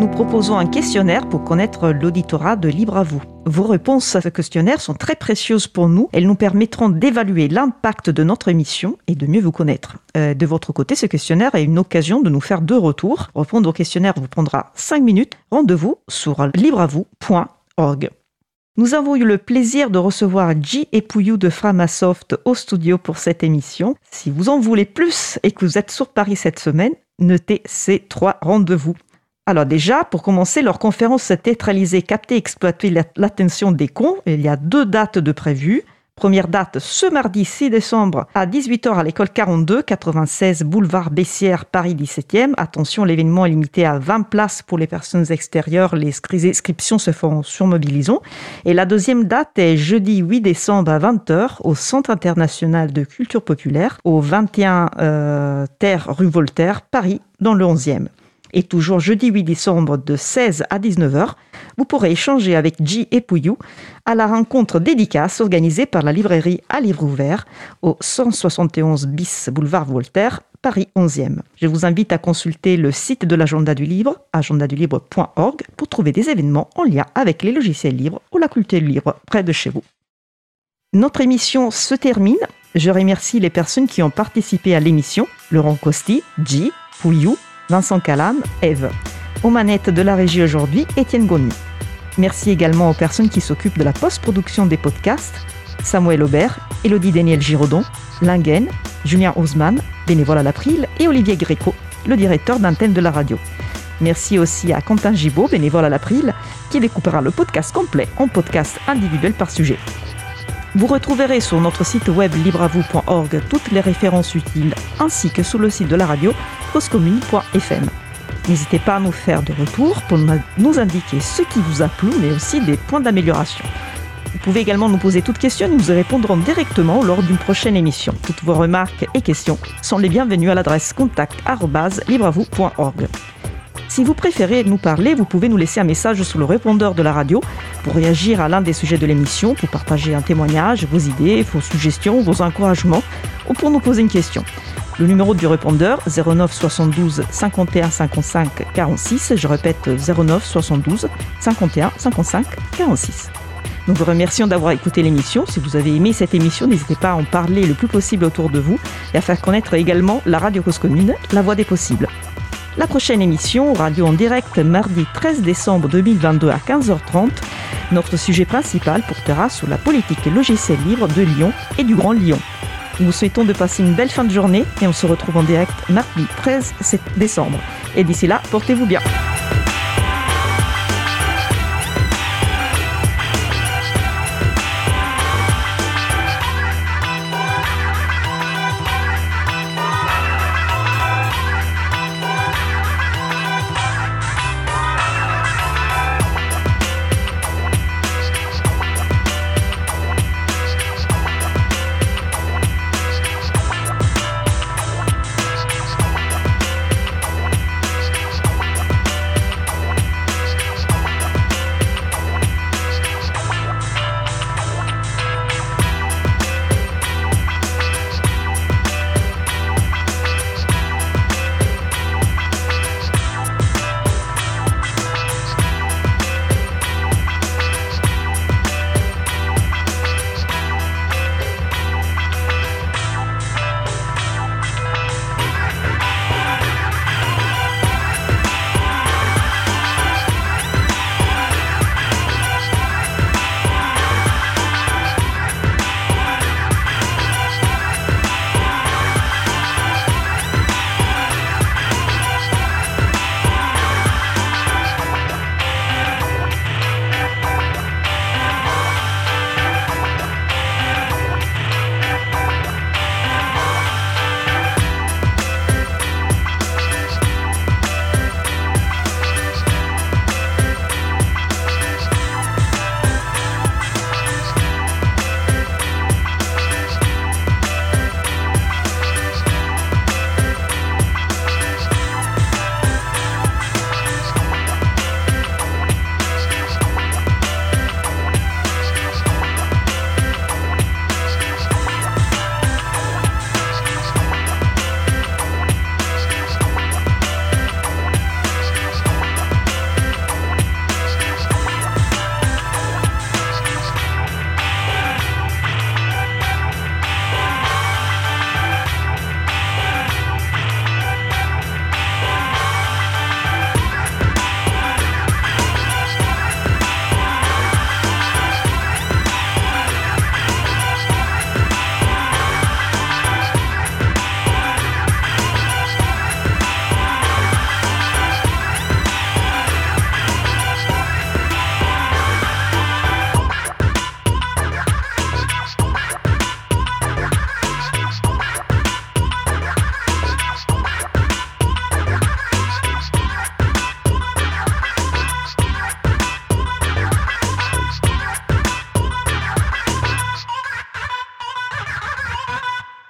nous proposons un questionnaire pour connaître l'auditorat de Libre à vous. Vos réponses à ce questionnaire sont très précieuses pour nous. Elles nous permettront d'évaluer l'impact de notre émission et de mieux vous connaître. Euh, de votre côté, ce questionnaire est une occasion de nous faire deux retours. Répondre au questionnaire vous prendra 5 minutes. Rendez-vous sur libreavou.org. Nous avons eu le plaisir de recevoir G et Pouillou de Framasoft au studio pour cette émission. Si vous en voulez plus et que vous êtes sur Paris cette semaine, notez ces trois rendez-vous. Alors déjà, pour commencer, leur conférence théâtralisée Capter, exploiter l'attention des cons, il y a deux dates de prévues. Première date ce mardi 6 décembre à 18h à l'école 42, 96 boulevard Bessières, Paris 17e. Attention, l'événement est limité à 20 places pour les personnes extérieures. Les inscriptions se font sur Mobilisons. Et la deuxième date est jeudi 8 décembre à 20h au Centre international de culture populaire, au 21 euh, Terre rue Voltaire, Paris, dans le 11e. Et toujours jeudi 8 décembre de 16 à 19h, vous pourrez échanger avec J et Pouillou à la rencontre dédicace organisée par la librairie à livre ouvert au 171 bis boulevard Voltaire, Paris 11e. Je vous invite à consulter le site de l'agenda du livre, agendadulibre.org, pour trouver des événements en lien avec les logiciels libres ou la culture libre près de chez vous. Notre émission se termine. Je remercie les personnes qui ont participé à l'émission Laurent Costi, J, Pouillou, Vincent Calam, Eve. Aux manettes de la régie aujourd'hui, Étienne Gonny. Merci également aux personnes qui s'occupent de la post-production des podcasts, Samuel Aubert, Elodie Daniel Giraudon, Lingen, Julien Haussmann, bénévole à l'April, et Olivier Gréco, le directeur d'antenne de la radio. Merci aussi à Quentin Gibaud, bénévole à l'April, qui découpera le podcast complet en podcast individuel par sujet. Vous retrouverez sur notre site web libravou.org toutes les références utiles, ainsi que sur le site de la radio causecommune.fm. N'hésitez pas à nous faire de retour pour nous indiquer ce qui vous a plu, mais aussi des points d'amélioration. Vous pouvez également nous poser toutes questions et nous y répondrons directement lors d'une prochaine émission. Toutes vos remarques et questions sont les bienvenues à l'adresse contact.libravou.org. Si vous préférez nous parler, vous pouvez nous laisser un message sur le répondeur de la radio pour réagir à l'un des sujets de l'émission, pour partager un témoignage, vos idées, vos suggestions, vos encouragements ou pour nous poser une question. Le numéro du répondeur 09 72 51 55 46, je répète 09 72 51 55 46. Nous vous remercions d'avoir écouté l'émission. Si vous avez aimé cette émission, n'hésitez pas à en parler le plus possible autour de vous et à faire connaître également la radio Cause Commune, la voix des possibles. La prochaine émission, radio en direct, mardi 13 décembre 2022 à 15h30. Notre sujet principal portera sur la politique logicielle libre de Lyon et du Grand Lyon. Nous vous souhaitons de passer une belle fin de journée et on se retrouve en direct mardi 13 décembre. Et d'ici là, portez-vous bien.